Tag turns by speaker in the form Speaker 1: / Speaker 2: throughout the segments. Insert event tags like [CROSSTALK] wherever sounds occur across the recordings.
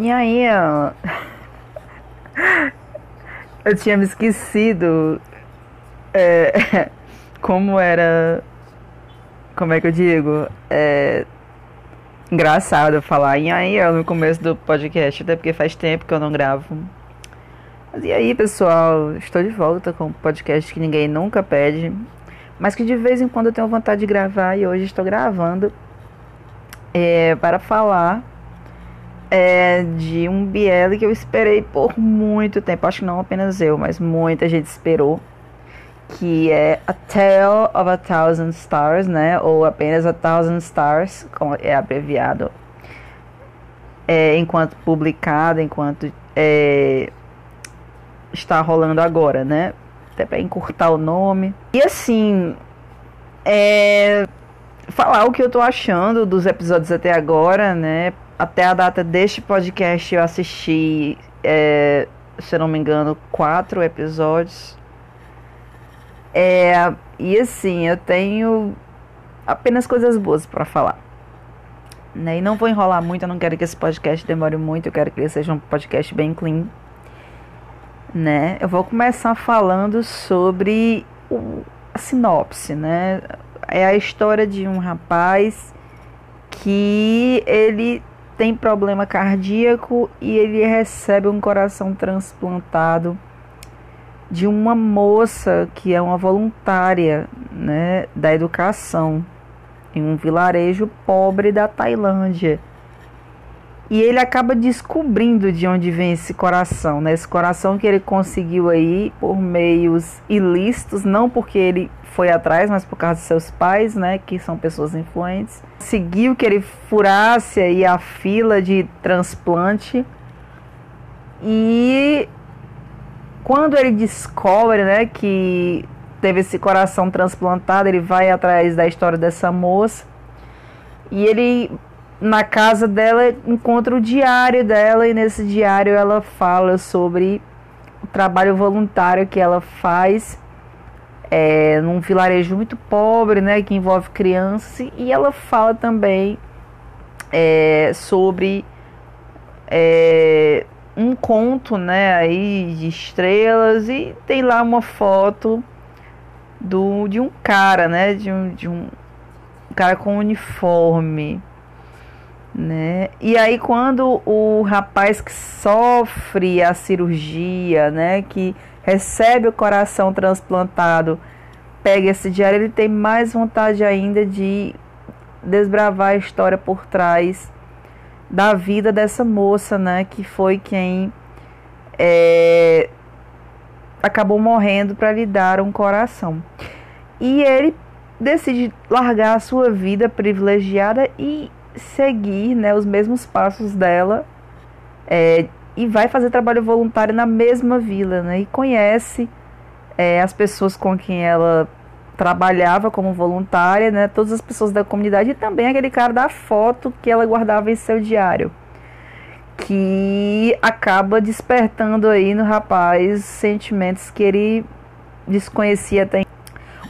Speaker 1: E aí, ó, eu tinha me esquecido é, [LAUGHS] como era. Como é que eu digo? É, engraçado falar e aí ó, no começo do podcast, até porque faz tempo que eu não gravo. Mas e aí, pessoal? Estou de volta com um podcast que ninguém nunca pede, mas que de vez em quando eu tenho vontade de gravar e hoje estou gravando é, para falar é, de um BL que eu esperei por muito tempo. Acho que não apenas eu, mas muita gente esperou. Que é A Tale of a Thousand Stars, né? Ou apenas A Thousand Stars, como é abreviado. É, enquanto publicado, enquanto é, está rolando agora, né? Até para encurtar o nome. E assim, é, falar o que eu tô achando dos episódios até agora, né? Até a data deste podcast eu assisti, é, se eu não me engano, quatro episódios. É, e assim, eu tenho apenas coisas boas para falar. Né? E não vou enrolar muito, eu não quero que esse podcast demore muito, eu quero que ele seja um podcast bem clean. Né? Eu vou começar falando sobre o, a sinopse, né? É a história de um rapaz que ele tem problema cardíaco e ele recebe um coração transplantado de uma moça que é uma voluntária né, da educação em um vilarejo pobre da Tailândia. E ele acaba descobrindo de onde vem esse coração, né? Esse coração que ele conseguiu aí por meios ilícitos, não porque ele foi atrás, mas por causa de seus pais, né, que são pessoas influentes. Seguiu que ele furasse aí a fila de transplante. E quando ele descobre, né, que teve esse coração transplantado, ele vai atrás da história dessa moça. E ele na casa dela encontra o diário dela e nesse diário ela fala sobre o trabalho voluntário que ela faz é, num vilarejo muito pobre, né, que envolve crianças e ela fala também é, sobre é, um conto, né, aí de estrelas e tem lá uma foto do de um cara, né, de um, de um cara com uniforme né? E aí quando o rapaz que sofre a cirurgia, né, que recebe o coração transplantado, pega esse diário, ele tem mais vontade ainda de desbravar a história por trás da vida dessa moça, né, que foi quem é, acabou morrendo para lhe dar um coração. E ele decide largar a sua vida privilegiada e seguir né, os mesmos passos dela é, e vai fazer trabalho voluntário na mesma vila, né? E conhece é, as pessoas com quem ela trabalhava como voluntária, né? Todas as pessoas da comunidade e também aquele cara da foto que ela guardava em seu diário, que acaba despertando aí no rapaz sentimentos que ele desconhecia até.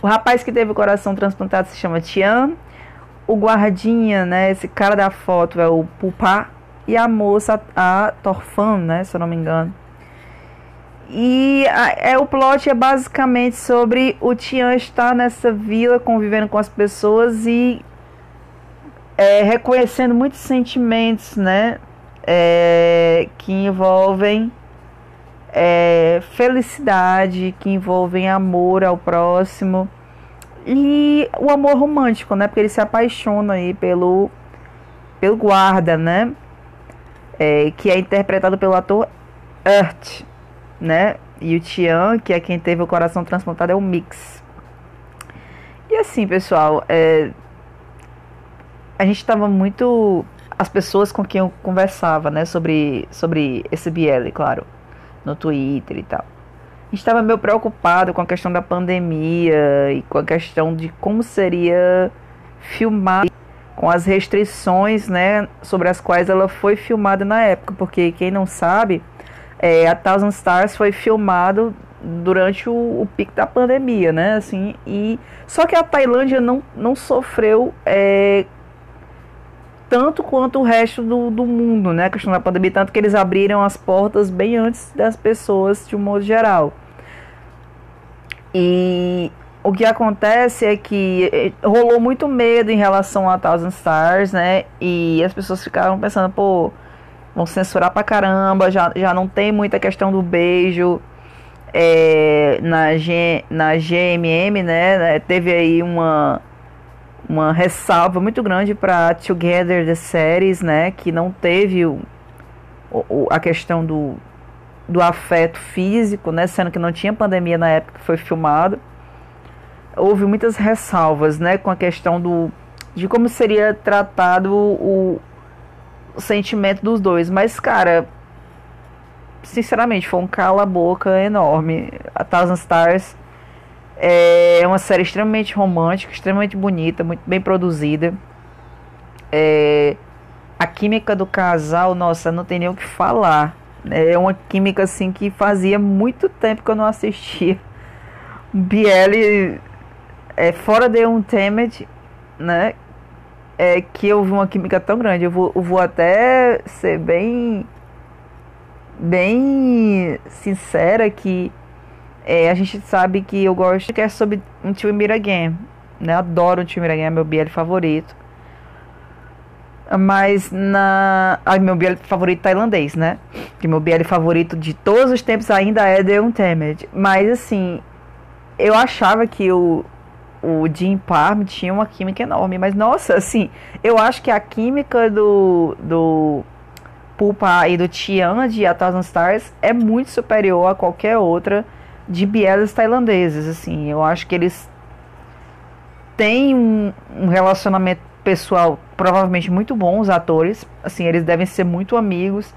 Speaker 1: O rapaz que teve o coração transplantado se chama Tian o guardinha, né, esse cara da foto é o Pupá e a moça a Torfan, né, se eu não me engano. E a, é o plot é basicamente sobre o Tian estar nessa vila convivendo com as pessoas e é, reconhecendo muitos sentimentos, né, é, que envolvem é, felicidade, que envolvem amor ao próximo e o amor romântico, né? Porque ele se apaixona aí pelo, pelo guarda, né? É, que é interpretado pelo ator Earth, né? E o Tian, que é quem teve o coração transplantado, é o Mix. E assim, pessoal, é, a gente estava muito. As pessoas com quem eu conversava, né, sobre, sobre esse BL, claro, no Twitter e tal estava meio preocupado com a questão da pandemia e com a questão de como seria filmar com as restrições, né, sobre as quais ela foi filmada na época, porque quem não sabe, é, a Thousand Stars foi filmado durante o, o, pico da pandemia, né, assim, e só que a Tailândia não, não sofreu é, tanto quanto o resto do, do mundo, né? A questão da pandemia, tanto que eles abriram as portas bem antes das pessoas, de um modo geral. E o que acontece é que eh, rolou muito medo em relação a Thousand Stars, né? E as pessoas ficaram pensando, pô, vão censurar pra caramba, já, já não tem muita questão do beijo é, na, G, na GMM, né? Teve aí uma uma ressalva muito grande para Together the Series, né, que não teve o, o, a questão do, do afeto físico, né, sendo que não tinha pandemia na época que foi filmado. Houve muitas ressalvas, né, com a questão do de como seria tratado o, o sentimento dos dois, mas cara, sinceramente, foi um cala-boca enorme. A Thousand Stars é uma série extremamente romântica, extremamente bonita, muito bem produzida. É, a química do casal, nossa, não tem nem o que falar. É uma química assim que fazia muito tempo que eu não assistia. Biel é fora de um Temet, né? É que eu vi uma química tão grande. Eu vou, eu vou até ser bem bem sincera que é, a gente sabe que eu gosto que é sobre um time Meet Again. Né? Adoro um time Meet Again, é meu BL favorito. Mas na. Ah, meu BL favorito tailandês, né? Que meu BL favorito de todos os tempos ainda é The Untamed. Mas assim, eu achava que o, o Jim Parm tinha uma química enorme. Mas nossa, assim, eu acho que a química do. do Pupa e do Tian de A Thousand Stars é muito superior a qualquer outra de bielas tailandeses, assim. Eu acho que eles têm um, um, relacionamento pessoal provavelmente muito bom, os atores. Assim, eles devem ser muito amigos,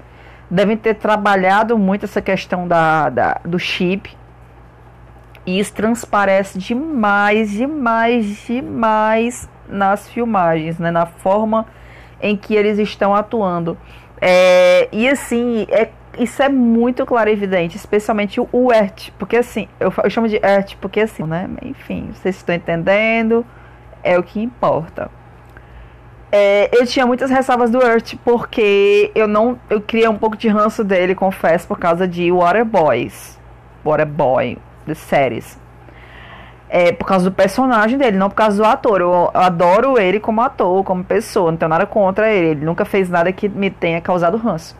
Speaker 1: devem ter trabalhado muito essa questão da, da do chip. E isso transparece demais, demais, demais nas filmagens, né? Na forma em que eles estão atuando. É, e assim, é isso é muito claro e evidente, especialmente o, ERT, porque assim, eu, eu chamo de ERT porque assim, né? Enfim, vocês estão entendendo, é o que importa. É, eu tinha muitas ressalvas do ERT porque eu não, eu criei um pouco de ranço dele, confesso, por causa de Water Boys, Water Boy. É, por causa do personagem dele, não por causa do ator. Eu adoro ele como ator, como pessoa, não tenho nada contra ele. Ele nunca fez nada que me tenha causado ranço.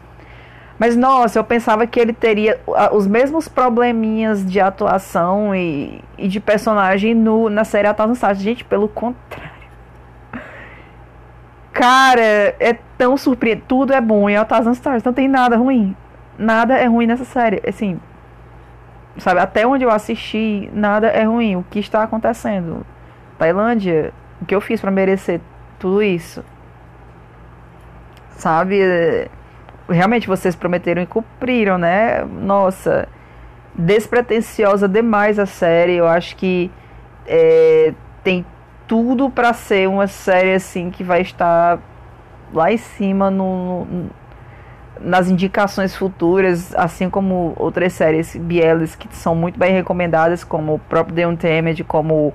Speaker 1: Mas nossa, eu pensava que ele teria os mesmos probleminhas de atuação e, e de personagem no, na série A Thousand. Gente, pelo contrário. Cara, é tão surpreendente. Tudo é bom em Thousand Stars. Não tem nada ruim. Nada é ruim nessa série. Assim, sabe, até onde eu assisti, nada é ruim. O que está acontecendo? Tailândia, o que eu fiz para merecer tudo isso? Sabe? realmente vocês prometeram e cumpriram, né? Nossa, despretensiosa demais a série. Eu acho que é, tem tudo para ser uma série assim que vai estar lá em cima no, no, nas indicações futuras, assim como outras séries Bieles que são muito bem recomendadas, como o próprio The Untamed, como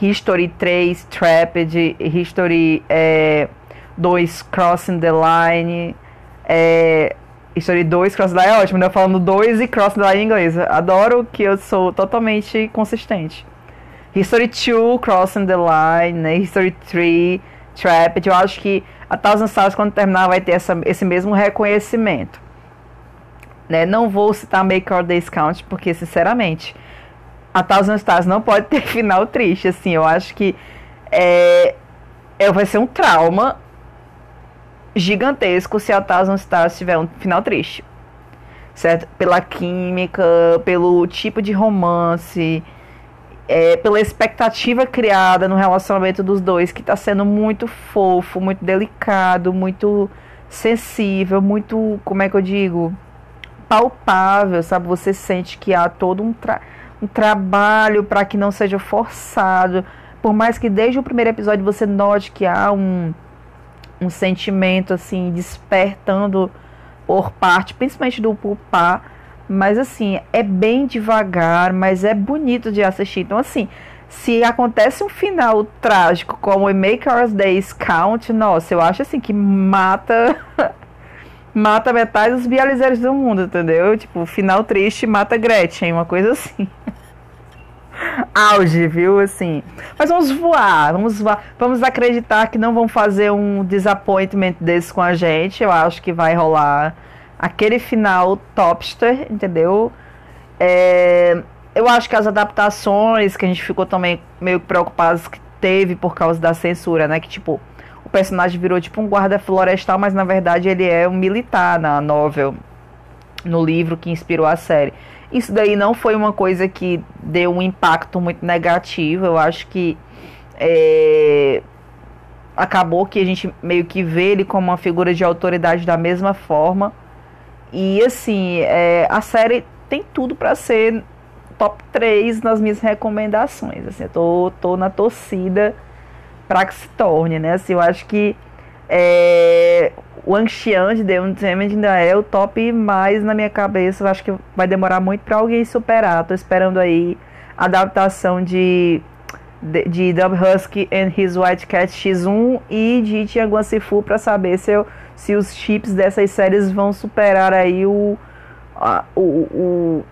Speaker 1: History 3, Trapped, History é, 2, Crossing the Line. É, History 2, Cross the Line é ótimo, né? Falando 2 e Cross the Line em inglês. Adoro que eu sou totalmente consistente. History 2, Crossing the Line, né? History 3, Trapped. Eu acho que a Thousand Stars, quando terminar, vai ter essa, esse mesmo reconhecimento. Né? Não vou citar Make or Discount, porque, sinceramente, a Thousand Stars não pode ter [LAUGHS] final triste. Assim, eu acho que é, é, vai ser um trauma gigantesco se a Thousand Stars tiver um final triste. Certo? Pela química, pelo tipo de romance, é, pela expectativa criada no relacionamento dos dois, que está sendo muito fofo, muito delicado, muito sensível, muito, como é que eu digo? Palpável, sabe? Você sente que há todo um, tra um trabalho para que não seja forçado. Por mais que desde o primeiro episódio você note que há um um sentimento assim despertando por parte, principalmente do Pupá, mas assim, é bem devagar, mas é bonito de assistir. Então assim, se acontece um final trágico como em Make Our Days Count, nossa, eu acho assim que mata [LAUGHS] mata metade dos bializeiros do mundo, entendeu? Tipo, final triste mata Gretchen, uma coisa assim. [LAUGHS] Auge, viu? Assim. Mas vamos voar, vamos voar. Vamos acreditar que não vão fazer um disappointment desse com a gente. Eu acho que vai rolar aquele final topster, entendeu? É, eu acho que as adaptações que a gente ficou também meio preocupados que teve por causa da censura, né? Que tipo, o personagem virou tipo um guarda florestal, mas na verdade ele é um militar na novel, no livro que inspirou a série. Isso daí não foi uma coisa que deu um impacto muito negativo. Eu acho que é, acabou que a gente meio que vê ele como uma figura de autoridade da mesma forma. E assim, é, a série tem tudo para ser top 3 nas minhas recomendações. Assim, eu tô, tô na torcida para que se torne, né? Assim, eu acho que é, o Anxian de The Untamed ainda é o top mais na minha cabeça. Eu acho que vai demorar muito para alguém superar. Tô esperando aí a adaptação de de, Dub Husky and His White Cat X1 e de Tianguan Sifu para saber se, eu, se os chips dessas séries vão superar aí o, a, o, o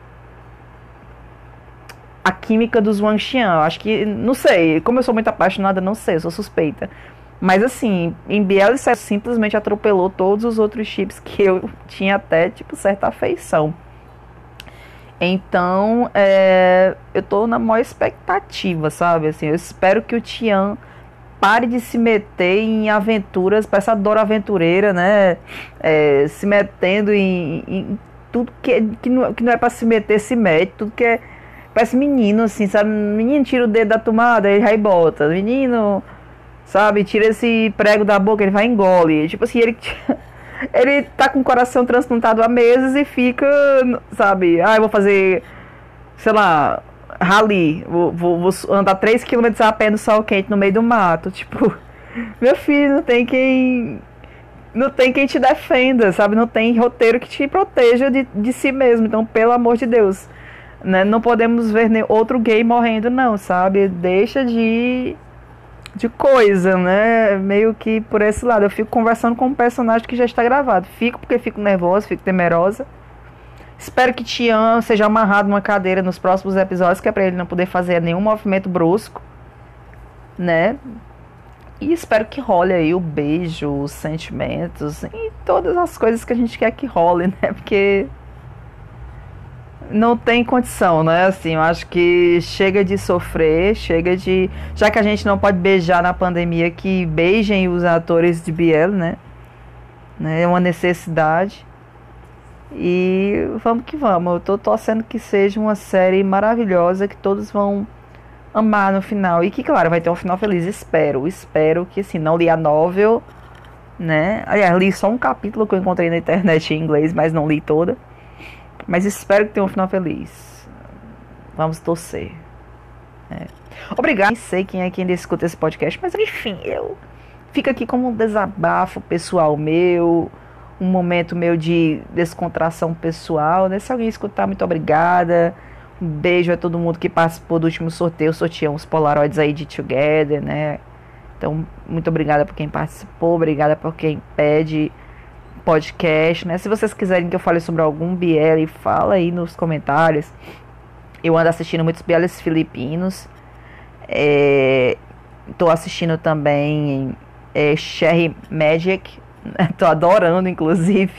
Speaker 1: a química dos Wang Xian. Eu acho que, não sei, como eu sou muito apaixonada, não sei, eu sou suspeita. Mas assim, em Biel simplesmente atropelou todos os outros chips que eu [LAUGHS] tinha até, tipo, certa afeição. Então, é, eu tô na maior expectativa, sabe? Assim, eu espero que o Tian pare de se meter em aventuras, para essa dor aventureira, né? É, se metendo em, em tudo que, que, não, que não é para se meter, se mete, tudo que é Parece menino, assim, sabe? Menino tira o dedo da tomada, ele vai bota. Menino, sabe? Tira esse prego da boca, ele vai e engole. Tipo assim, ele. [LAUGHS] Ele tá com o coração transplantado há meses e fica, sabe? Ah, eu vou fazer, sei lá, rally. Vou, vou, vou andar 3km a pé no sol quente no meio do mato. Tipo, [LAUGHS] meu filho, não tem quem. Não tem quem te defenda, sabe? Não tem roteiro que te proteja de, de si mesmo. Então, pelo amor de Deus né? Não podemos ver nem outro gay morrendo, não, sabe? Deixa de de coisa, né? Meio que por esse lado. Eu fico conversando com um personagem que já está gravado. Fico porque fico nervosa, fico temerosa. Espero que Tian seja amarrado numa cadeira nos próximos episódios, que é para ele não poder fazer nenhum movimento brusco, né? E espero que role aí o beijo, os sentimentos e todas as coisas que a gente quer que role, [LAUGHS] né? Porque não tem condição, né? Assim, eu acho que chega de sofrer, chega de. Já que a gente não pode beijar na pandemia, que beijem os atores de Biel, né? né? É uma necessidade. E vamos que vamos. Eu tô torcendo que seja uma série maravilhosa, que todos vão amar no final. E que, claro, vai ter um final feliz. Espero, espero que assim, não li a novel, né? Aliás, li só um capítulo que eu encontrei na internet em inglês, mas não li toda. Mas espero que tenha um final feliz. Vamos torcer. É. Obrigado. Nem sei quem é quem escuta esse podcast, mas enfim, eu fico aqui como um desabafo pessoal meu, um momento meu de descontração pessoal. Né? Se alguém escutar, muito obrigada. Um beijo a todo mundo que participou do último sorteio. Sorteamos Polaroids aí de Together, né? Então, muito obrigada por quem participou, obrigada por quem pede podcast, né? Se vocês quiserem que eu fale sobre algum BL, fala aí nos comentários. Eu ando assistindo muitos BLs filipinos. É, tô assistindo também é, Sherry Magic. [LAUGHS] tô adorando, inclusive.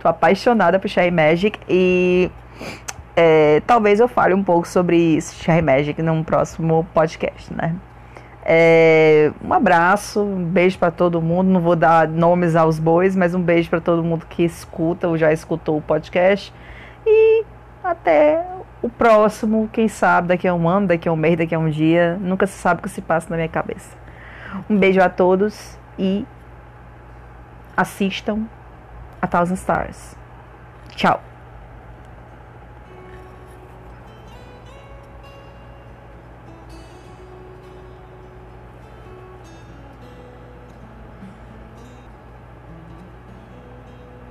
Speaker 1: tô apaixonada por Sherry Magic. E é, talvez eu fale um pouco sobre Sherry Magic num próximo podcast, né? É, um abraço, um beijo para todo mundo. Não vou dar nomes aos bois, mas um beijo para todo mundo que escuta ou já escutou o podcast. E até o próximo, quem sabe, daqui a um ano, daqui a um mês, daqui a um dia. Nunca se sabe o que se passa na minha cabeça. Um beijo a todos e assistam a Thousand Stars. Tchau.